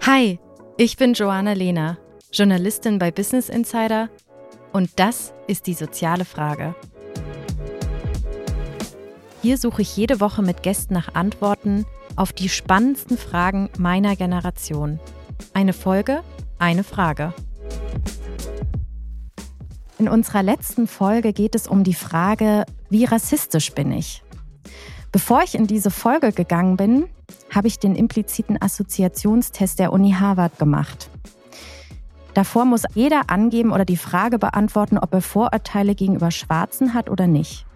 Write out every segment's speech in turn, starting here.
Hi, ich bin Joanna Lehner, Journalistin bei Business Insider und das ist die soziale Frage. Hier suche ich jede Woche mit Gästen nach Antworten auf die spannendsten Fragen meiner Generation. Eine Folge, eine Frage. In unserer letzten Folge geht es um die Frage, wie rassistisch bin ich? Bevor ich in diese Folge gegangen bin, habe ich den impliziten Assoziationstest der Uni Harvard gemacht. Davor muss jeder angeben oder die Frage beantworten, ob er Vorurteile gegenüber Schwarzen hat oder nicht.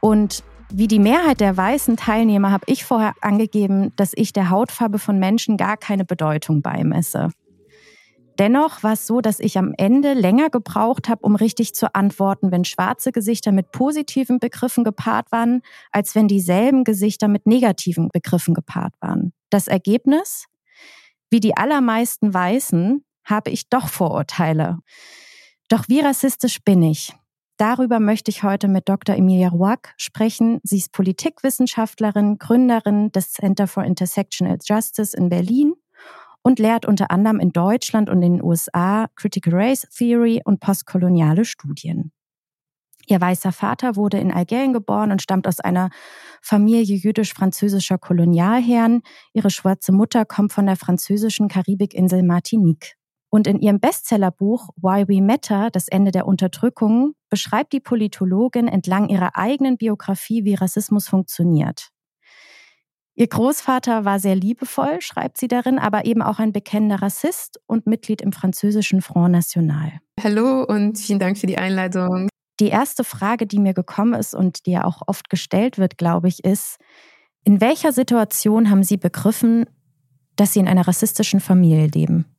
Und wie die Mehrheit der weißen Teilnehmer habe ich vorher angegeben, dass ich der Hautfarbe von Menschen gar keine Bedeutung beimesse. Dennoch war es so, dass ich am Ende länger gebraucht habe, um richtig zu antworten, wenn schwarze Gesichter mit positiven Begriffen gepaart waren, als wenn dieselben Gesichter mit negativen Begriffen gepaart waren. Das Ergebnis? Wie die allermeisten Weißen habe ich doch Vorurteile. Doch wie rassistisch bin ich? Darüber möchte ich heute mit Dr. Emilia Ruack sprechen. Sie ist Politikwissenschaftlerin, Gründerin des Center for Intersectional Justice in Berlin und lehrt unter anderem in Deutschland und in den USA Critical Race Theory und postkoloniale Studien. Ihr weißer Vater wurde in Algerien geboren und stammt aus einer Familie jüdisch-französischer Kolonialherren. Ihre schwarze Mutter kommt von der französischen Karibikinsel Martinique. Und in ihrem Bestsellerbuch Why We Matter, das Ende der Unterdrückung, beschreibt die Politologin entlang ihrer eigenen Biografie, wie Rassismus funktioniert. Ihr Großvater war sehr liebevoll, schreibt sie darin, aber eben auch ein bekennender Rassist und Mitglied im französischen Front National. Hallo und vielen Dank für die Einladung. Die erste Frage, die mir gekommen ist und die ja auch oft gestellt wird, glaube ich, ist, in welcher Situation haben Sie begriffen, dass Sie in einer rassistischen Familie leben?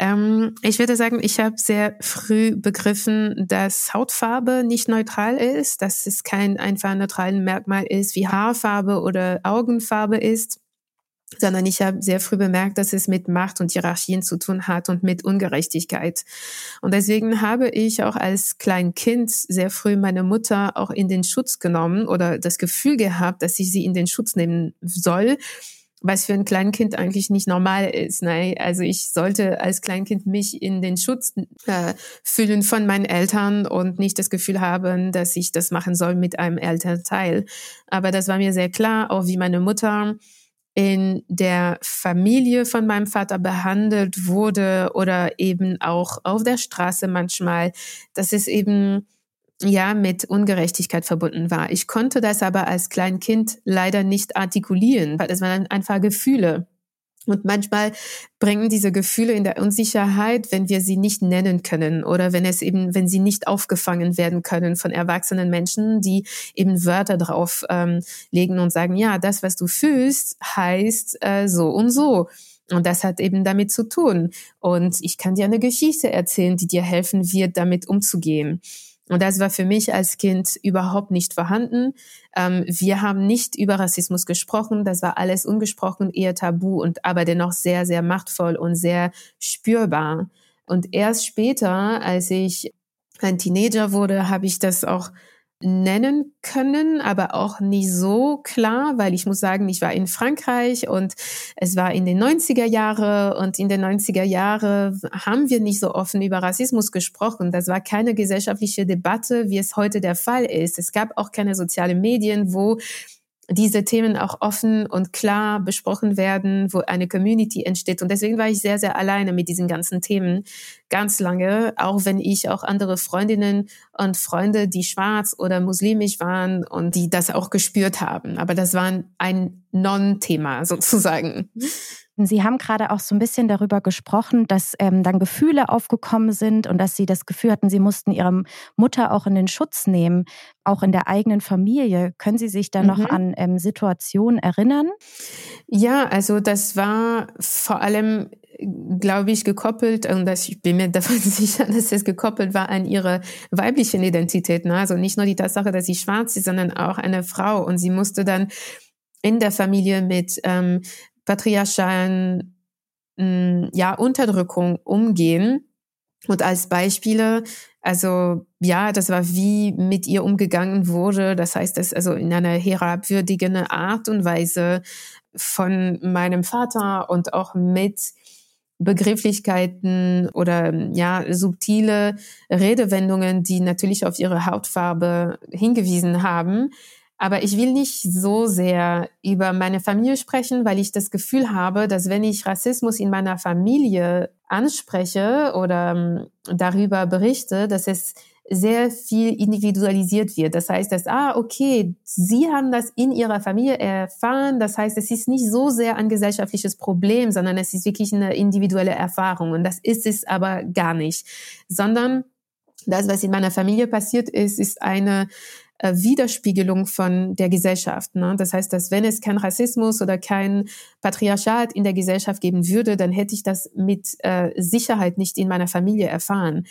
Ähm, ich würde sagen, ich habe sehr früh begriffen, dass Hautfarbe nicht neutral ist, dass es kein einfach neutrales Merkmal ist, wie Haarfarbe oder Augenfarbe ist, sondern ich habe sehr früh bemerkt, dass es mit Macht und Hierarchien zu tun hat und mit Ungerechtigkeit. Und deswegen habe ich auch als klein Kind sehr früh meine Mutter auch in den Schutz genommen oder das Gefühl gehabt, dass ich sie in den Schutz nehmen soll was für ein Kleinkind eigentlich nicht normal ist. Ne? Also ich sollte als Kleinkind mich in den Schutz äh, fühlen von meinen Eltern und nicht das Gefühl haben, dass ich das machen soll mit einem Elternteil. Aber das war mir sehr klar, auch wie meine Mutter in der Familie von meinem Vater behandelt wurde oder eben auch auf der Straße manchmal. Das ist eben ja mit Ungerechtigkeit verbunden war. Ich konnte das aber als Kleinkind leider nicht artikulieren, weil das waren einfach Gefühle. Und manchmal bringen diese Gefühle in der Unsicherheit, wenn wir sie nicht nennen können oder wenn es eben, wenn sie nicht aufgefangen werden können von erwachsenen Menschen, die eben Wörter drauf ähm, legen und sagen, ja, das, was du fühlst, heißt äh, so und so. Und das hat eben damit zu tun. Und ich kann dir eine Geschichte erzählen, die dir helfen wird, damit umzugehen. Und das war für mich als Kind überhaupt nicht vorhanden. Ähm, wir haben nicht über Rassismus gesprochen. Das war alles ungesprochen, eher tabu und aber dennoch sehr, sehr machtvoll und sehr spürbar. Und erst später, als ich ein Teenager wurde, habe ich das auch nennen können, aber auch nicht so klar, weil ich muss sagen, ich war in Frankreich und es war in den 90er Jahre und in den 90er Jahre haben wir nicht so offen über Rassismus gesprochen. Das war keine gesellschaftliche Debatte, wie es heute der Fall ist. Es gab auch keine sozialen Medien, wo diese Themen auch offen und klar besprochen werden, wo eine Community entsteht. Und deswegen war ich sehr, sehr alleine mit diesen ganzen Themen ganz lange, auch wenn ich auch andere Freundinnen und Freunde, die schwarz oder muslimisch waren und die das auch gespürt haben. Aber das war ein Non-Thema sozusagen. Sie haben gerade auch so ein bisschen darüber gesprochen, dass ähm, dann Gefühle aufgekommen sind und dass Sie das Gefühl hatten, Sie mussten Ihre Mutter auch in den Schutz nehmen, auch in der eigenen Familie. Können Sie sich da mhm. noch an ähm, Situationen erinnern? Ja, also das war vor allem glaube ich, gekoppelt, und das, ich bin mir davon sicher, dass es gekoppelt war an ihre weiblichen Identität. Ne? Also nicht nur die Tatsache, dass sie schwarz ist, sondern auch eine Frau. Und sie musste dann in der Familie mit ähm, patriarchalen ja, Unterdrückung umgehen. Und als Beispiele Also ja, das war wie mit ihr umgegangen wurde. Das heißt, das also in einer herabwürdigenden Art und Weise von meinem Vater und auch mit Begrifflichkeiten oder ja subtile Redewendungen, die natürlich auf ihre Hautfarbe hingewiesen haben. Aber ich will nicht so sehr über meine Familie sprechen, weil ich das Gefühl habe, dass wenn ich Rassismus in meiner Familie anspreche oder ähm, darüber berichte, dass es sehr viel individualisiert wird. Das heißt, dass, ah, okay, Sie haben das in Ihrer Familie erfahren. Das heißt, es ist nicht so sehr ein gesellschaftliches Problem, sondern es ist wirklich eine individuelle Erfahrung. Und das ist es aber gar nicht, sondern das, was in meiner Familie passiert ist, ist eine äh, Widerspiegelung von der Gesellschaft. Ne? Das heißt, dass wenn es kein Rassismus oder kein Patriarchat in der Gesellschaft geben würde, dann hätte ich das mit äh, Sicherheit nicht in meiner Familie erfahren.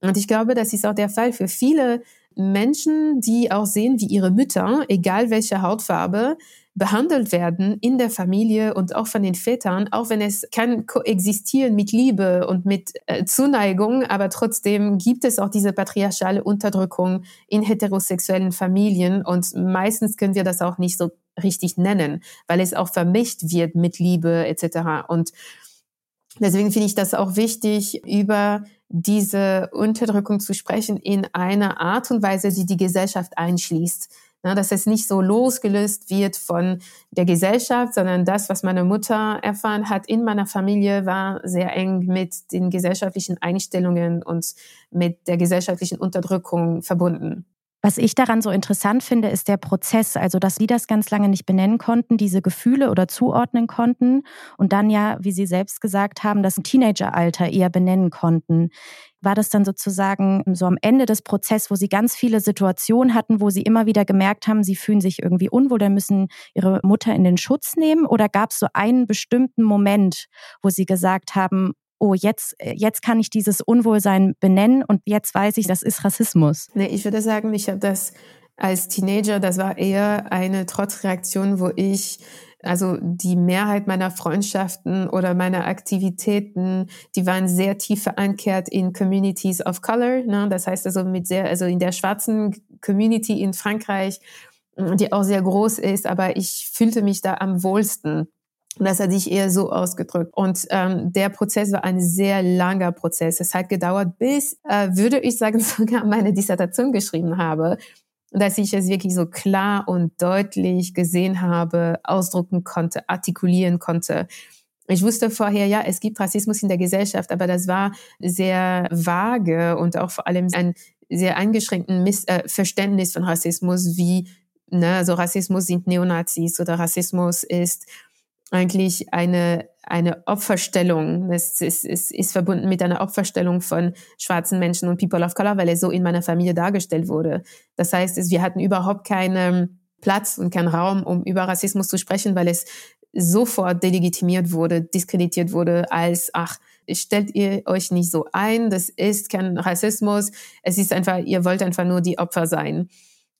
Und ich glaube, das ist auch der Fall für viele Menschen, die auch sehen, wie ihre Mütter, egal welche Hautfarbe, behandelt werden in der Familie und auch von den Vätern, auch wenn es kann koexistieren mit Liebe und mit äh, Zuneigung, aber trotzdem gibt es auch diese patriarchale Unterdrückung in heterosexuellen Familien und meistens können wir das auch nicht so richtig nennen, weil es auch vermischt wird mit Liebe etc. Und deswegen finde ich das auch wichtig, über diese Unterdrückung zu sprechen in einer Art und Weise, die die Gesellschaft einschließt. Ja, dass es nicht so losgelöst wird von der Gesellschaft, sondern das, was meine Mutter erfahren hat in meiner Familie, war sehr eng mit den gesellschaftlichen Einstellungen und mit der gesellschaftlichen Unterdrückung verbunden. Was ich daran so interessant finde, ist der Prozess, also dass Sie das ganz lange nicht benennen konnten, diese Gefühle oder zuordnen konnten und dann ja, wie Sie selbst gesagt haben, das Teenageralter eher benennen konnten. War das dann sozusagen so am Ende des Prozesses, wo Sie ganz viele Situationen hatten, wo Sie immer wieder gemerkt haben, Sie fühlen sich irgendwie unwohl, dann müssen Ihre Mutter in den Schutz nehmen? Oder gab es so einen bestimmten Moment, wo Sie gesagt haben, oh, jetzt, äh, jetzt kann ich dieses Unwohlsein benennen und jetzt weiß ich, das ist Rassismus? Nee, ich würde sagen, ich habe das als Teenager, das war eher eine Trotzreaktion, wo ich also die Mehrheit meiner Freundschaften oder meiner Aktivitäten, die waren sehr tief verankert in Communities of Color. Ne? Das heißt also mit sehr, also in der schwarzen Community in Frankreich, die auch sehr groß ist, aber ich fühlte mich da am wohlsten. Das hat sich eher so ausgedrückt. Und ähm, der Prozess war ein sehr langer Prozess. Es hat gedauert, bis, äh, würde ich sagen, sogar meine Dissertation geschrieben habe, dass ich es wirklich so klar und deutlich gesehen habe, ausdrucken konnte, artikulieren konnte. Ich wusste vorher, ja, es gibt Rassismus in der Gesellschaft, aber das war sehr vage und auch vor allem ein sehr eingeschränkten Miss äh, Verständnis von Rassismus, wie, ne, also Rassismus sind Neonazis oder Rassismus ist eigentlich eine, eine Opferstellung. Es ist, es ist verbunden mit einer Opferstellung von schwarzen Menschen und People of Color, weil er so in meiner Familie dargestellt wurde. Das heißt, wir hatten überhaupt keinen Platz und keinen Raum, um über Rassismus zu sprechen, weil es sofort delegitimiert wurde, diskreditiert wurde als, ach, stellt ihr euch nicht so ein, das ist kein Rassismus, es ist einfach, ihr wollt einfach nur die Opfer sein.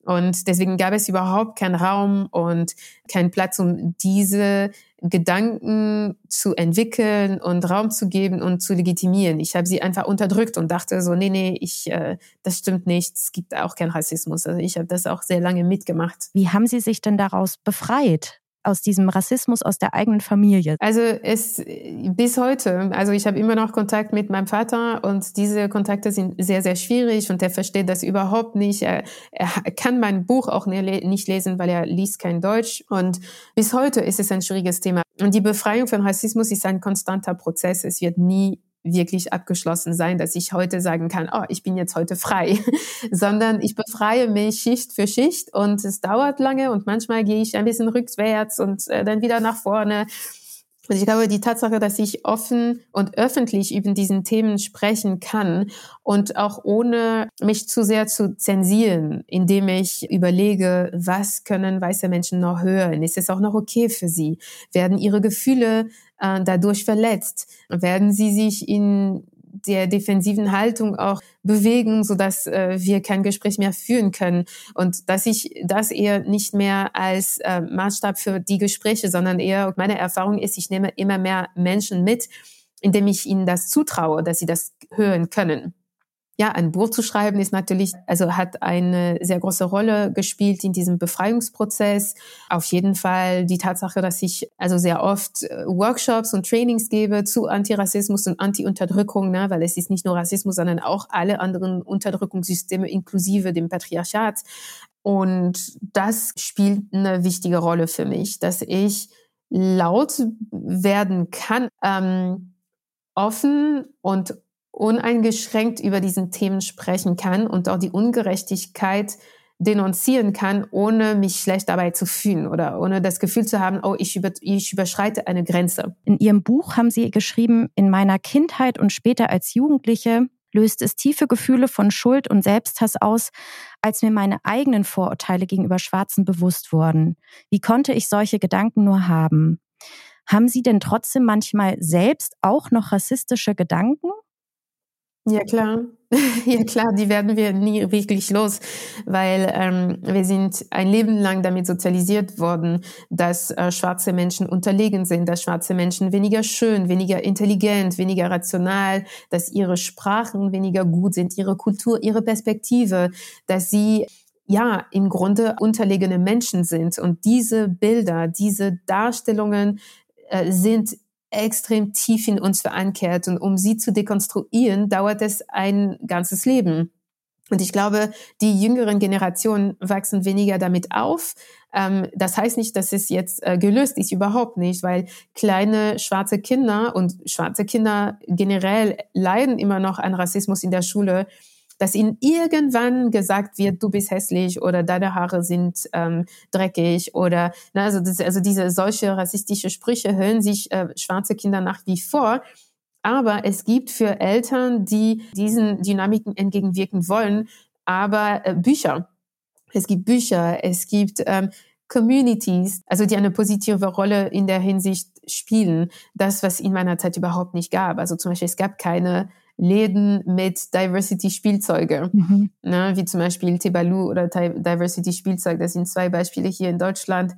Und deswegen gab es überhaupt keinen Raum und keinen Platz, um diese Gedanken zu entwickeln und Raum zu geben und zu legitimieren. Ich habe sie einfach unterdrückt und dachte so, nee, nee, ich, äh, das stimmt nicht. Es gibt auch keinen Rassismus. Also ich habe das auch sehr lange mitgemacht. Wie haben Sie sich denn daraus befreit? Aus diesem Rassismus aus der eigenen Familie? Also es bis heute, also ich habe immer noch Kontakt mit meinem Vater und diese Kontakte sind sehr, sehr schwierig und er versteht das überhaupt nicht. Er, er kann mein Buch auch nicht lesen, weil er liest kein Deutsch und bis heute ist es ein schwieriges Thema. Und die Befreiung von Rassismus ist ein konstanter Prozess. Es wird nie wirklich abgeschlossen sein, dass ich heute sagen kann, oh, ich bin jetzt heute frei, sondern ich befreie mich Schicht für Schicht und es dauert lange und manchmal gehe ich ein bisschen rückwärts und äh, dann wieder nach vorne. Und ich glaube, die Tatsache, dass ich offen und öffentlich über diesen Themen sprechen kann und auch ohne mich zu sehr zu zensieren, indem ich überlege, was können weiße Menschen noch hören? Ist es auch noch okay für sie? Werden ihre Gefühle äh, dadurch verletzt? Werden sie sich in der defensiven Haltung auch bewegen, so dass äh, wir kein Gespräch mehr führen können und dass ich das eher nicht mehr als äh, Maßstab für die Gespräche, sondern eher meine Erfahrung ist, ich nehme immer mehr Menschen mit, indem ich ihnen das zutraue, dass sie das hören können. Ja, ein Buch zu schreiben ist natürlich, also hat eine sehr große Rolle gespielt in diesem Befreiungsprozess. Auf jeden Fall die Tatsache, dass ich also sehr oft äh, Workshops und Trainings gebe zu Antirassismus und Anti-Unterdrückung, ne, weil es ist nicht nur Rassismus, sondern auch alle anderen Unterdrückungssysteme inklusive dem Patriarchat. Und das spielt eine wichtige Rolle für mich, dass ich laut werden kann, ähm, offen und uneingeschränkt über diesen Themen sprechen kann und auch die Ungerechtigkeit denunzieren kann, ohne mich schlecht dabei zu fühlen oder ohne das Gefühl zu haben, oh, ich, über, ich überschreite eine Grenze. In Ihrem Buch haben Sie geschrieben, in meiner Kindheit und später als Jugendliche löst es tiefe Gefühle von Schuld und Selbsthass aus, als mir meine eigenen Vorurteile gegenüber Schwarzen bewusst wurden. Wie konnte ich solche Gedanken nur haben? Haben Sie denn trotzdem manchmal selbst auch noch rassistische Gedanken? Ja, klar. Ja, klar, die werden wir nie wirklich los, weil ähm, wir sind ein Leben lang damit sozialisiert worden, dass äh, schwarze Menschen unterlegen sind, dass schwarze Menschen weniger schön, weniger intelligent, weniger rational, dass ihre Sprachen weniger gut sind, ihre Kultur, ihre Perspektive, dass sie ja im Grunde unterlegene Menschen sind. Und diese Bilder, diese Darstellungen äh, sind extrem tief in uns verankert und um sie zu dekonstruieren, dauert es ein ganzes Leben. Und ich glaube, die jüngeren Generationen wachsen weniger damit auf. Ähm, das heißt nicht, dass es jetzt äh, gelöst ist, überhaupt nicht, weil kleine schwarze Kinder und schwarze Kinder generell leiden immer noch an Rassismus in der Schule dass ihnen irgendwann gesagt wird, du bist hässlich oder deine Haare sind ähm, dreckig oder na, also, das, also diese solche rassistische Sprüche hören sich äh, schwarze Kinder nach wie vor. Aber es gibt für Eltern, die diesen Dynamiken entgegenwirken wollen, aber äh, Bücher. Es gibt Bücher, es gibt ähm, Communities, also die eine positive Rolle in der Hinsicht spielen. Das, was in meiner Zeit überhaupt nicht gab. Also zum Beispiel, es gab keine Läden mit Diversity-Spielzeuge, mhm. ne, wie zum Beispiel Tebalu oder Diversity-Spielzeug. Das sind zwei Beispiele hier in Deutschland,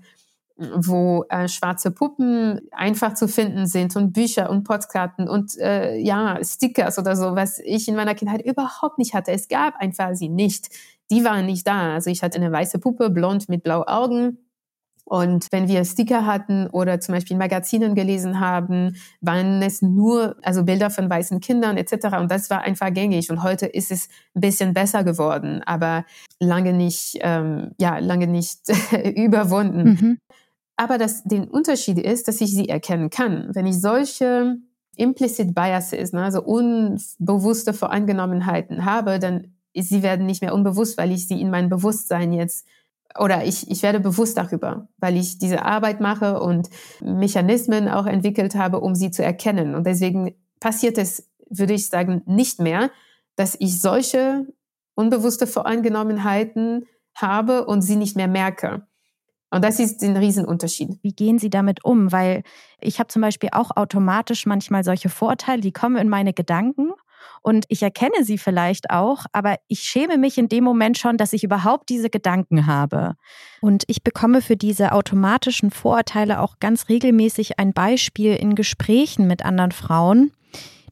wo äh, schwarze Puppen einfach zu finden sind und Bücher und Postkarten und äh, ja Stickers oder so, was ich in meiner Kindheit überhaupt nicht hatte. Es gab einfach sie nicht. Die waren nicht da. Also ich hatte eine weiße Puppe, blond mit blauen Augen und wenn wir Sticker hatten oder zum Beispiel Magazinen gelesen haben, waren es nur also Bilder von weißen Kindern etc. Und das war einfach gängig. Und heute ist es ein bisschen besser geworden, aber lange nicht, ähm, ja, lange nicht überwunden. Mhm. Aber das, den Unterschied ist, dass ich sie erkennen kann. Wenn ich solche implicit biases, ne, also unbewusste Voreingenommenheiten habe, dann sie werden nicht mehr unbewusst, weil ich sie in mein Bewusstsein jetzt oder ich, ich werde bewusst darüber, weil ich diese Arbeit mache und Mechanismen auch entwickelt habe, um sie zu erkennen. Und deswegen passiert es, würde ich sagen, nicht mehr, dass ich solche unbewusste Voreingenommenheiten habe und sie nicht mehr merke. Und das ist ein Riesenunterschied. Wie gehen Sie damit um? Weil ich habe zum Beispiel auch automatisch manchmal solche Vorurteile, die kommen in meine Gedanken und ich erkenne sie vielleicht auch, aber ich schäme mich in dem Moment schon, dass ich überhaupt diese Gedanken habe. Und ich bekomme für diese automatischen Vorurteile auch ganz regelmäßig ein Beispiel in Gesprächen mit anderen Frauen,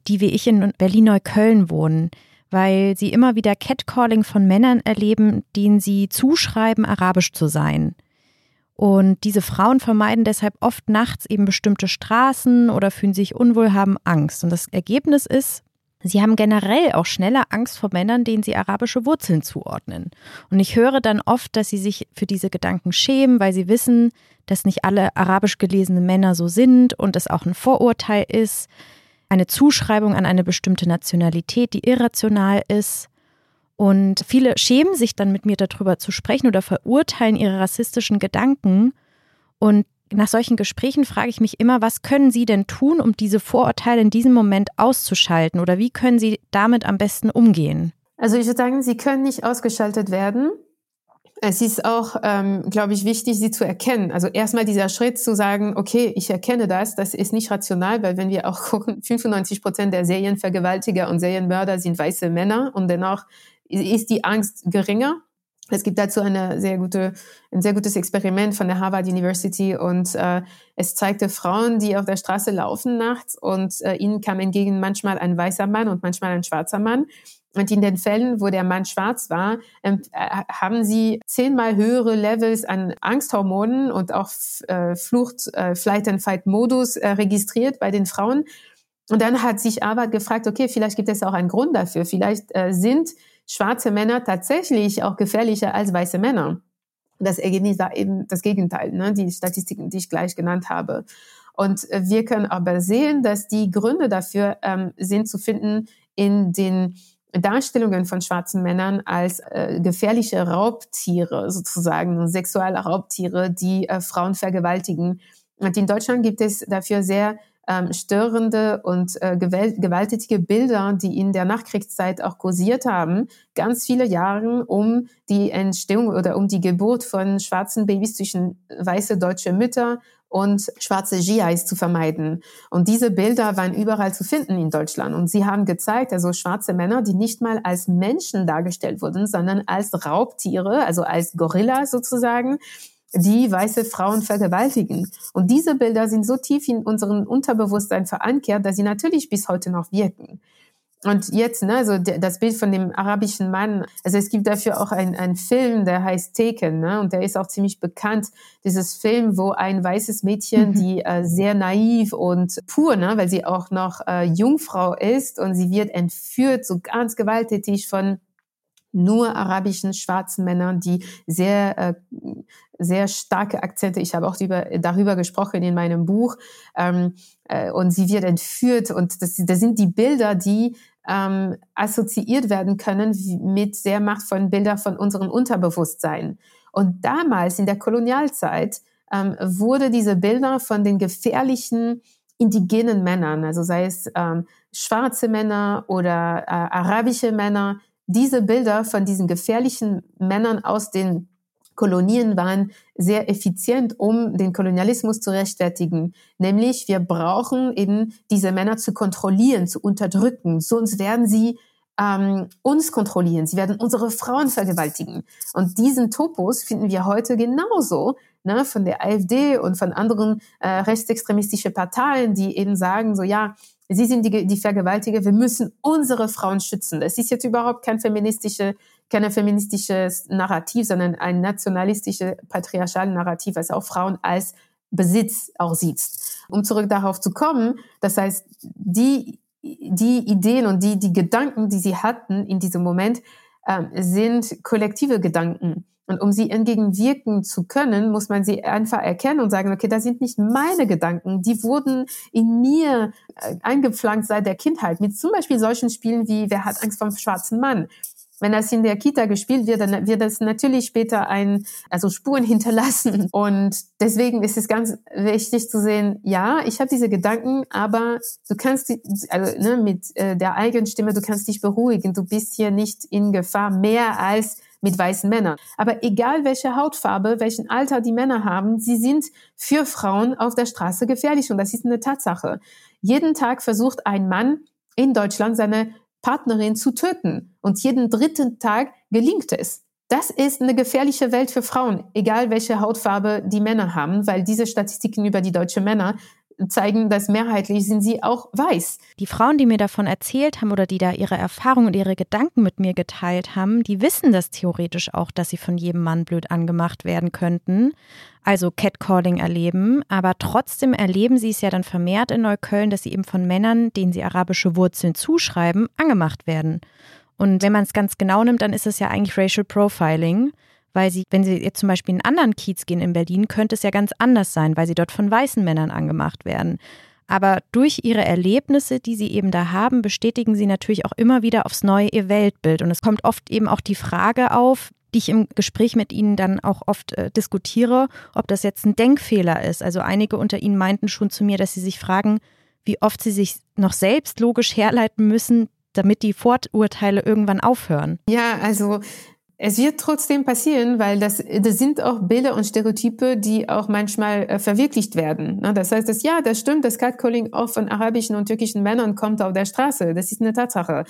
die wie ich in Berlin-Neukölln wohnen weil sie immer wieder Catcalling von Männern erleben, denen sie zuschreiben, arabisch zu sein. Und diese Frauen vermeiden deshalb oft nachts eben bestimmte Straßen oder fühlen sich unwohl, haben Angst. Und das Ergebnis ist, Sie haben generell auch schneller Angst vor Männern, denen sie arabische Wurzeln zuordnen. Und ich höre dann oft, dass sie sich für diese Gedanken schämen, weil sie wissen, dass nicht alle arabisch gelesene Männer so sind und es auch ein Vorurteil ist, eine Zuschreibung an eine bestimmte Nationalität, die irrational ist. Und viele schämen sich dann mit mir darüber zu sprechen oder verurteilen ihre rassistischen Gedanken. Und nach solchen Gesprächen frage ich mich immer, was können Sie denn tun, um diese Vorurteile in diesem Moment auszuschalten oder wie können Sie damit am besten umgehen? Also ich würde sagen, sie können nicht ausgeschaltet werden. Es ist auch, ähm, glaube ich, wichtig, sie zu erkennen. Also erstmal dieser Schritt zu sagen, okay, ich erkenne das, das ist nicht rational, weil wenn wir auch gucken, 95 Prozent der Serienvergewaltiger und Serienmörder sind weiße Männer und dennoch ist die Angst geringer. Es gibt dazu eine sehr gute, ein sehr gutes Experiment von der Harvard University und äh, es zeigte Frauen, die auf der Straße laufen nachts und äh, ihnen kam entgegen manchmal ein weißer Mann und manchmal ein schwarzer Mann. Und in den Fällen, wo der Mann schwarz war, ähm, äh, haben sie zehnmal höhere Levels an Angsthormonen und auch äh, Flucht, äh, Flight and Fight Modus äh, registriert bei den Frauen. Und dann hat sich Arbeit gefragt, okay, vielleicht gibt es auch einen Grund dafür. Vielleicht äh, sind schwarze Männer tatsächlich auch gefährlicher als weiße Männer. Das Ergebnis war eben das Gegenteil, ne? die Statistiken, die ich gleich genannt habe. Und äh, wir können aber sehen, dass die Gründe dafür ähm, sind zu finden in den Darstellungen von schwarzen Männern als äh, gefährliche Raubtiere, sozusagen sexuelle Raubtiere, die äh, Frauen vergewaltigen. Und in Deutschland gibt es dafür sehr ähm, störende und äh, gewalttätige Bilder, die in der Nachkriegszeit auch kursiert haben, ganz viele Jahre um die Entstehung oder um die Geburt von schwarzen Babys zwischen weiße deutsche Mütter und schwarze GIs zu vermeiden. Und diese Bilder waren überall zu finden in Deutschland. Und sie haben gezeigt, also schwarze Männer, die nicht mal als Menschen dargestellt wurden, sondern als Raubtiere, also als Gorilla sozusagen, die weiße Frauen vergewaltigen. Und diese Bilder sind so tief in unserem Unterbewusstsein verankert, dass sie natürlich bis heute noch wirken. Und jetzt, ne, also das Bild von dem arabischen Mann, also es gibt dafür auch einen Film, der heißt Taken, ne, und der ist auch ziemlich bekannt. Dieses Film, wo ein weißes Mädchen, mhm. die äh, sehr naiv und pur, ne, weil sie auch noch äh, Jungfrau ist und sie wird entführt, so ganz gewalttätig von nur arabischen schwarzen Männern, die sehr äh, sehr starke Akzente. Ich habe auch über, darüber gesprochen in meinem Buch. Ähm, äh, und sie wird entführt. Und das, das sind die Bilder, die ähm, assoziiert werden können mit sehr machtvollen Bildern von unserem Unterbewusstsein. Und damals in der Kolonialzeit ähm, wurde diese Bilder von den gefährlichen indigenen Männern, also sei es ähm, schwarze Männer oder äh, arabische Männer, diese Bilder von diesen gefährlichen Männern aus den Kolonien waren sehr effizient, um den Kolonialismus zu rechtfertigen. Nämlich, wir brauchen eben diese Männer zu kontrollieren, zu unterdrücken, sonst werden sie ähm, uns kontrollieren, sie werden unsere Frauen vergewaltigen. Und diesen Topos finden wir heute genauso ne, von der AfD und von anderen äh, rechtsextremistischen Parteien, die eben sagen, so ja, Sie sind die, die Vergewaltiger, wir müssen unsere Frauen schützen. Das ist jetzt überhaupt kein feministische, keine feministisches Narrativ, sondern ein nationalistisches, patriarchales Narrativ, was auch Frauen als Besitz auch sieht. Um zurück darauf zu kommen, das heißt, die, die Ideen und die, die Gedanken, die sie hatten in diesem Moment, ähm, sind kollektive Gedanken. Und um sie entgegenwirken zu können, muss man sie einfach erkennen und sagen, okay, das sind nicht meine Gedanken, die wurden in mir äh, eingepflanzt seit der Kindheit. Mit zum Beispiel solchen Spielen wie Wer hat Angst vom schwarzen Mann? Wenn das in der Kita gespielt wird, dann wird das natürlich später ein, also Spuren hinterlassen. Und deswegen ist es ganz wichtig zu sehen, ja, ich habe diese Gedanken, aber du kannst, also ne, mit äh, der eigenen Stimme, du kannst dich beruhigen. Du bist hier nicht in Gefahr mehr als mit weißen Männern. Aber egal welche Hautfarbe, welchen Alter die Männer haben, sie sind für Frauen auf der Straße gefährlich und das ist eine Tatsache. Jeden Tag versucht ein Mann in Deutschland seine Partnerin zu töten und jeden dritten Tag gelingt es. Das ist eine gefährliche Welt für Frauen, egal welche Hautfarbe die Männer haben, weil diese Statistiken über die deutschen Männer zeigen, dass mehrheitlich sind sie auch weiß. Die Frauen, die mir davon erzählt haben oder die da ihre Erfahrungen und ihre Gedanken mit mir geteilt haben, die wissen das theoretisch auch, dass sie von jedem Mann blöd angemacht werden könnten, also Catcalling erleben, aber trotzdem erleben sie es ja dann vermehrt in Neukölln, dass sie eben von Männern, denen sie arabische Wurzeln zuschreiben, angemacht werden. Und wenn man es ganz genau nimmt, dann ist es ja eigentlich Racial Profiling weil sie, wenn sie jetzt zum Beispiel in einen anderen Kiez gehen in Berlin, könnte es ja ganz anders sein, weil sie dort von weißen Männern angemacht werden. Aber durch ihre Erlebnisse, die sie eben da haben, bestätigen sie natürlich auch immer wieder aufs Neue ihr Weltbild. Und es kommt oft eben auch die Frage auf, die ich im Gespräch mit ihnen dann auch oft äh, diskutiere, ob das jetzt ein Denkfehler ist. Also einige unter ihnen meinten schon zu mir, dass sie sich fragen, wie oft sie sich noch selbst logisch herleiten müssen, damit die Vorurteile irgendwann aufhören. Ja, also es wird trotzdem passieren, weil das, das sind auch Bilder und Stereotype, die auch manchmal äh, verwirklicht werden. Ne? Das heißt, dass ja, das stimmt, das Catcalling auch von arabischen und türkischen Männern kommt auf der Straße. Das ist eine Tatsache.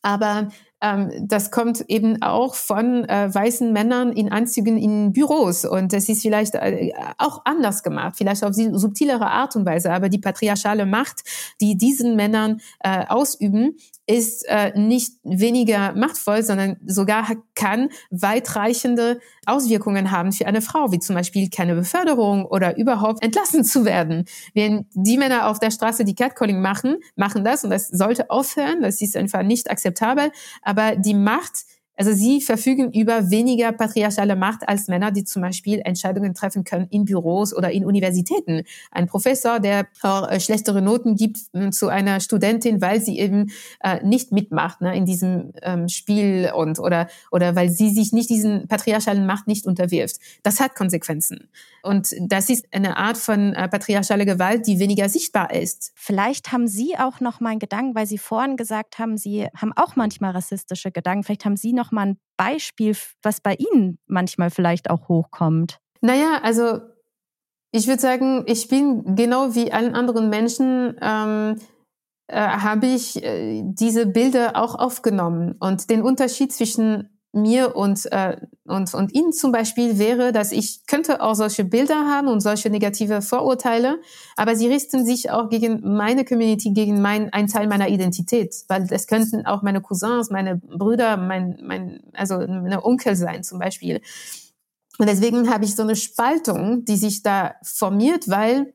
Aber ähm, das kommt eben auch von äh, weißen Männern in Anzügen in Büros. Und das ist vielleicht äh, auch anders gemacht, vielleicht auf subtilere Art und Weise. Aber die patriarchale Macht, die diesen Männern äh, ausüben, ist äh, nicht weniger machtvoll, sondern sogar kann weitreichende Auswirkungen haben für eine Frau, wie zum Beispiel keine Beförderung oder überhaupt entlassen zu werden. Wenn die Männer auf der Straße die Catcalling machen, machen das und das sollte aufhören, das ist einfach nicht akzeptabel, aber die Macht also sie verfügen über weniger patriarchale Macht als Männer, die zum Beispiel Entscheidungen treffen können in Büros oder in Universitäten. Ein Professor, der äh, schlechtere Noten gibt äh, zu einer Studentin, weil sie eben äh, nicht mitmacht ne, in diesem ähm, Spiel und oder oder weil sie sich nicht diesen patriarchalen Macht nicht unterwirft. Das hat Konsequenzen. Und das ist eine Art von äh, patriarchaler Gewalt, die weniger sichtbar ist. Vielleicht haben Sie auch noch mal einen Gedanken, weil Sie vorhin gesagt haben, Sie haben auch manchmal rassistische Gedanken. Vielleicht haben Sie noch mal ein Beispiel, was bei Ihnen manchmal vielleicht auch hochkommt. Naja, also ich würde sagen, ich bin genau wie allen anderen Menschen, ähm, äh, habe ich äh, diese Bilder auch aufgenommen. Und den Unterschied zwischen mir und, äh, und, und Ihnen zum Beispiel wäre, dass ich könnte auch solche Bilder haben und solche negative Vorurteile, aber sie richten sich auch gegen meine Community, gegen mein, ein Teil meiner Identität, weil es könnten auch meine Cousins, meine Brüder, mein, mein, also meine Onkel sein zum Beispiel. Und deswegen habe ich so eine Spaltung, die sich da formiert, weil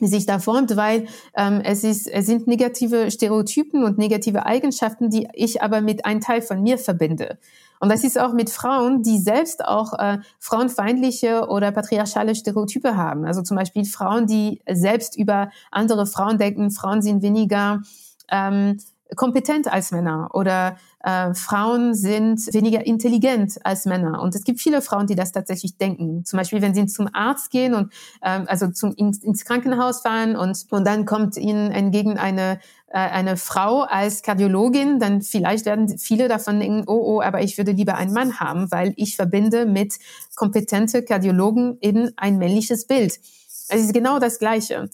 die sich da formt, weil ähm, es, ist, es sind negative Stereotypen und negative Eigenschaften, die ich aber mit einem Teil von mir verbinde. Und das ist auch mit Frauen, die selbst auch äh, frauenfeindliche oder patriarchale Stereotype haben. Also zum Beispiel Frauen, die selbst über andere Frauen denken, Frauen sind weniger ähm, kompetent als Männer oder äh, Frauen sind weniger intelligent als Männer. Und es gibt viele Frauen, die das tatsächlich denken. Zum Beispiel, wenn sie zum Arzt gehen und ähm, also zum, ins, ins Krankenhaus fahren und, und dann kommt ihnen entgegen eine eine Frau als Kardiologin, dann vielleicht werden viele davon denken, oh, oh, aber ich würde lieber einen Mann haben, weil ich verbinde mit kompetente Kardiologen eben ein männliches Bild. Es ist genau das Gleiche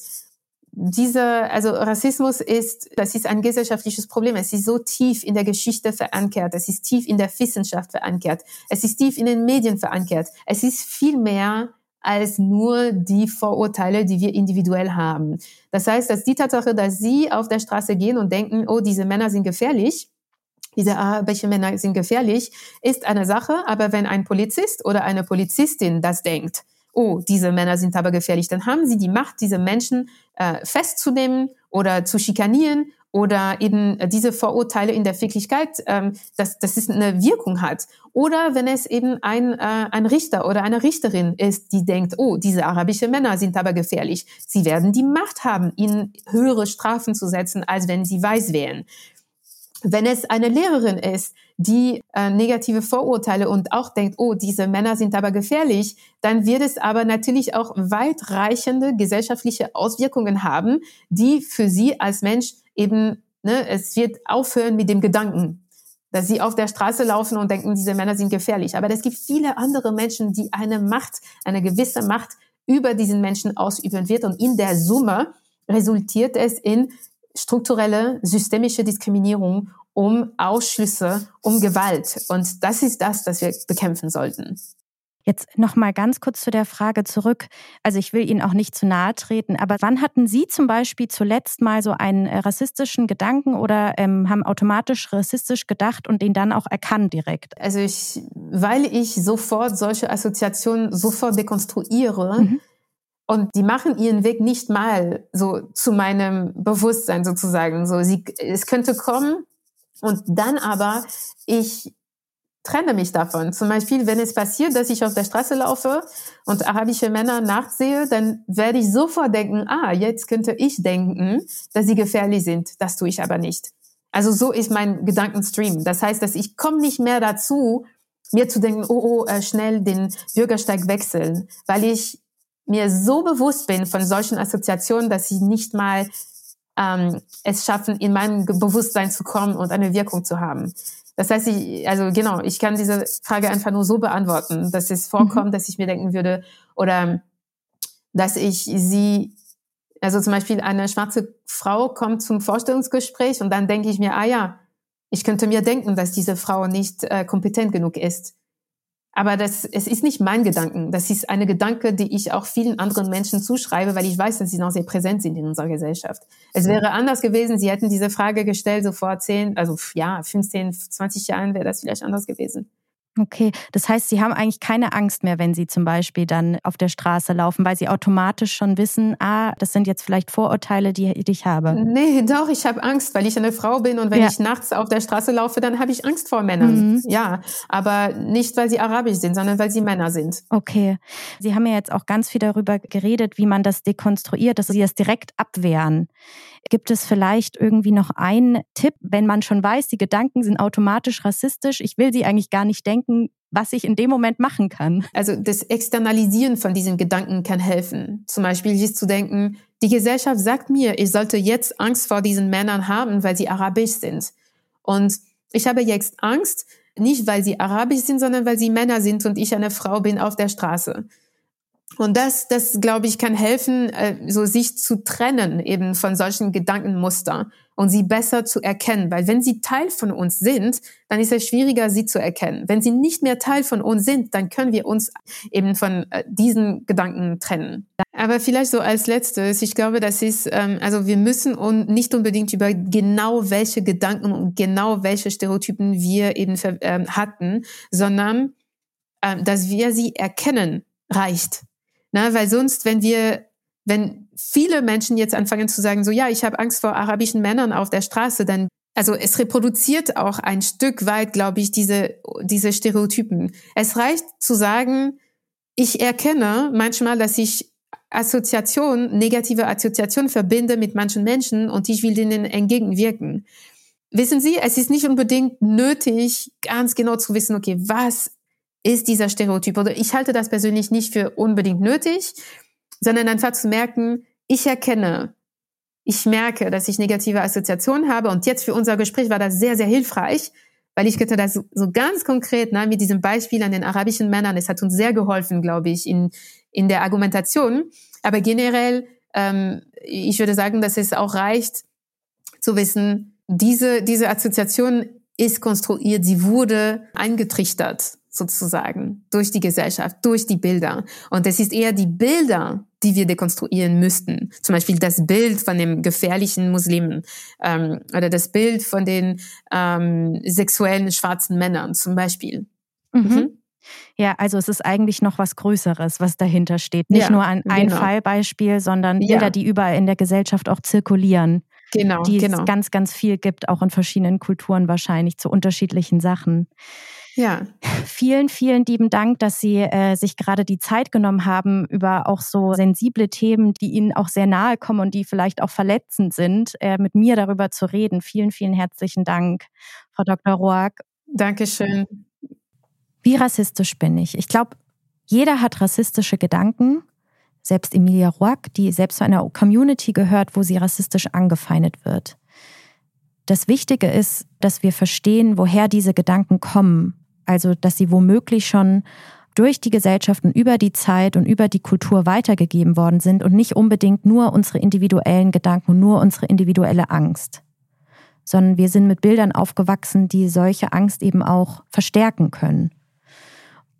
diese, also Rassismus ist, das ist ein gesellschaftliches Problem. Es ist so tief in der Geschichte verankert. Es ist tief in der Wissenschaft verankert. Es ist tief in den Medien verankert. Es ist viel mehr als nur die Vorurteile, die wir individuell haben. Das heißt, dass die Tatsache, dass Sie auf der Straße gehen und denken, oh, diese Männer sind gefährlich, diese arabischen Männer sind gefährlich, ist eine Sache. Aber wenn ein Polizist oder eine Polizistin das denkt, oh, diese Männer sind aber gefährlich, dann haben sie die Macht, diese Menschen äh, festzunehmen oder zu schikanieren oder eben diese Vorurteile in der Wirklichkeit, ähm, dass, dass es eine Wirkung hat. Oder wenn es eben ein, äh, ein Richter oder eine Richterin ist, die denkt, oh, diese arabischen Männer sind aber gefährlich. Sie werden die Macht haben, ihnen höhere Strafen zu setzen, als wenn sie weiß wären. Wenn es eine Lehrerin ist, die äh, negative Vorurteile und auch denkt, oh, diese Männer sind aber gefährlich, dann wird es aber natürlich auch weitreichende gesellschaftliche Auswirkungen haben, die für sie als Mensch eben, ne, es wird aufhören mit dem Gedanken, dass sie auf der Straße laufen und denken, diese Männer sind gefährlich. Aber es gibt viele andere Menschen, die eine Macht, eine gewisse Macht über diesen Menschen ausüben wird und in der Summe resultiert es in strukturelle, systemische Diskriminierung, um Ausschlüsse, um Gewalt. Und das ist das, das wir bekämpfen sollten. Jetzt noch mal ganz kurz zu der Frage zurück. Also ich will Ihnen auch nicht zu nahe treten, aber wann hatten Sie zum Beispiel zuletzt mal so einen äh, rassistischen Gedanken oder ähm, haben automatisch rassistisch gedacht und den dann auch erkannt direkt? Also ich, weil ich sofort solche Assoziationen sofort dekonstruiere, mhm. Und die machen ihren Weg nicht mal so zu meinem Bewusstsein sozusagen. So, sie, es könnte kommen und dann aber ich trenne mich davon. Zum Beispiel, wenn es passiert, dass ich auf der Straße laufe und arabische Männer nachsehe, dann werde ich sofort denken, ah, jetzt könnte ich denken, dass sie gefährlich sind. Das tue ich aber nicht. Also so ist mein Gedankenstream. Das heißt, dass ich komme nicht mehr dazu, mir zu denken, oh, oh, äh, schnell den Bürgersteig wechseln, weil ich mir so bewusst bin von solchen Assoziationen, dass sie nicht mal ähm, es schaffen, in meinem Bewusstsein zu kommen und eine Wirkung zu haben. Das heißt, ich, also genau, ich kann diese Frage einfach nur so beantworten, dass es vorkommt, mhm. dass ich mir denken würde, oder dass ich sie, also zum Beispiel eine schwarze Frau kommt zum Vorstellungsgespräch und dann denke ich mir, ah ja, ich könnte mir denken, dass diese Frau nicht äh, kompetent genug ist. Aber das, es ist nicht mein Gedanken. Das ist eine Gedanke, die ich auch vielen anderen Menschen zuschreibe, weil ich weiß, dass sie noch sehr präsent sind in unserer Gesellschaft. Es wäre anders gewesen, sie hätten diese Frage gestellt, so vor zehn, also ja, 15, 20 Jahren wäre das vielleicht anders gewesen. Okay, das heißt, Sie haben eigentlich keine Angst mehr, wenn Sie zum Beispiel dann auf der Straße laufen, weil Sie automatisch schon wissen, ah, das sind jetzt vielleicht Vorurteile, die, ich habe. Nee, doch, ich habe Angst, weil ich eine Frau bin und wenn ja. ich nachts auf der Straße laufe, dann habe ich Angst vor Männern. Mhm. Ja, aber nicht, weil sie arabisch sind, sondern weil sie Männer sind. Okay, Sie haben ja jetzt auch ganz viel darüber geredet, wie man das dekonstruiert, dass Sie das direkt abwehren. Gibt es vielleicht irgendwie noch einen Tipp, wenn man schon weiß, die Gedanken sind automatisch rassistisch, ich will sie eigentlich gar nicht denken, was ich in dem Moment machen kann? Also das Externalisieren von diesen Gedanken kann helfen. Zum Beispiel sich zu denken, die Gesellschaft sagt mir, ich sollte jetzt Angst vor diesen Männern haben, weil sie arabisch sind. Und ich habe jetzt Angst, nicht weil sie arabisch sind, sondern weil sie Männer sind und ich eine Frau bin auf der Straße. Und das, das glaube ich, kann helfen, äh, so sich zu trennen eben von solchen Gedankenmuster und sie besser zu erkennen. Weil wenn sie Teil von uns sind, dann ist es schwieriger, sie zu erkennen. Wenn sie nicht mehr Teil von uns sind, dann können wir uns eben von äh, diesen Gedanken trennen. Aber vielleicht so als letztes, ich glaube, das ist, ähm, also wir müssen und nicht unbedingt über genau welche Gedanken und genau welche Stereotypen wir eben ähm, hatten, sondern ähm, dass wir sie erkennen reicht. Na, weil sonst, wenn wir, wenn viele Menschen jetzt anfangen zu sagen, so ja, ich habe Angst vor arabischen Männern auf der Straße, dann also es reproduziert auch ein Stück weit, glaube ich, diese, diese Stereotypen. Es reicht zu sagen, ich erkenne manchmal, dass ich Assoziation, negative Assoziation verbinde mit manchen Menschen und ich will denen entgegenwirken. Wissen Sie, es ist nicht unbedingt nötig, ganz genau zu wissen, okay, was ist dieser Stereotyp. Oder ich halte das persönlich nicht für unbedingt nötig, sondern einfach zu merken, ich erkenne, ich merke, dass ich negative Assoziationen habe. Und jetzt für unser Gespräch war das sehr, sehr hilfreich, weil ich könnte das so ganz konkret, ne, mit diesem Beispiel an den arabischen Männern, es hat uns sehr geholfen, glaube ich, in, in der Argumentation. Aber generell, ähm, ich würde sagen, dass es auch reicht, zu wissen, diese, diese Assoziation ist konstruiert, sie wurde eingetrichtert sozusagen durch die Gesellschaft, durch die Bilder. Und es ist eher die Bilder, die wir dekonstruieren müssten. Zum Beispiel das Bild von dem gefährlichen Muslimen ähm, oder das Bild von den ähm, sexuellen schwarzen Männern zum Beispiel. Mhm. Mhm. Ja, also es ist eigentlich noch was Größeres, was dahinter steht. Nicht ja, nur ein, ein genau. Fallbeispiel, sondern Bilder, ja. die überall in der Gesellschaft auch zirkulieren. Genau, die genau. es ganz, ganz viel gibt, auch in verschiedenen Kulturen wahrscheinlich zu unterschiedlichen Sachen. Ja. Vielen, vielen lieben Dank, dass Sie äh, sich gerade die Zeit genommen haben, über auch so sensible Themen, die Ihnen auch sehr nahe kommen und die vielleicht auch verletzend sind, äh, mit mir darüber zu reden. Vielen, vielen herzlichen Dank, Frau Dr. Roag. Dankeschön. Wie rassistisch bin ich? Ich glaube, jeder hat rassistische Gedanken. Selbst Emilia Roag, die selbst zu einer Community gehört, wo sie rassistisch angefeindet wird. Das Wichtige ist, dass wir verstehen, woher diese Gedanken kommen also dass sie womöglich schon durch die Gesellschaften über die Zeit und über die Kultur weitergegeben worden sind und nicht unbedingt nur unsere individuellen Gedanken, nur unsere individuelle Angst, sondern wir sind mit Bildern aufgewachsen, die solche Angst eben auch verstärken können.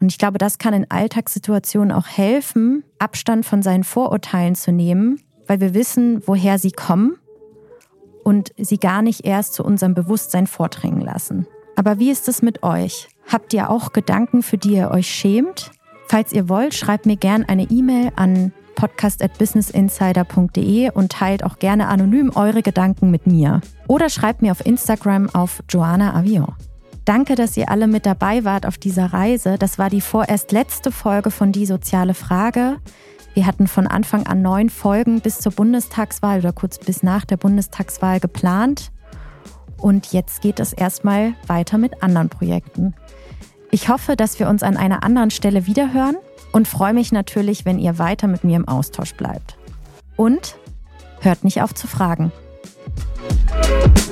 Und ich glaube, das kann in Alltagssituationen auch helfen, Abstand von seinen Vorurteilen zu nehmen, weil wir wissen, woher sie kommen und sie gar nicht erst zu unserem Bewusstsein vordringen lassen. Aber wie ist es mit euch? Habt ihr auch Gedanken, für die ihr euch schämt? Falls ihr wollt, schreibt mir gerne eine E-Mail an podcast@businessinsider.de und teilt auch gerne anonym eure Gedanken mit mir. Oder schreibt mir auf Instagram auf Joanna Avion. Danke, dass ihr alle mit dabei wart auf dieser Reise. Das war die vorerst letzte Folge von Die soziale Frage. Wir hatten von Anfang an neun Folgen bis zur Bundestagswahl oder kurz bis nach der Bundestagswahl geplant. Und jetzt geht es erstmal weiter mit anderen Projekten. Ich hoffe, dass wir uns an einer anderen Stelle wiederhören und freue mich natürlich, wenn ihr weiter mit mir im Austausch bleibt. Und hört nicht auf zu fragen. Musik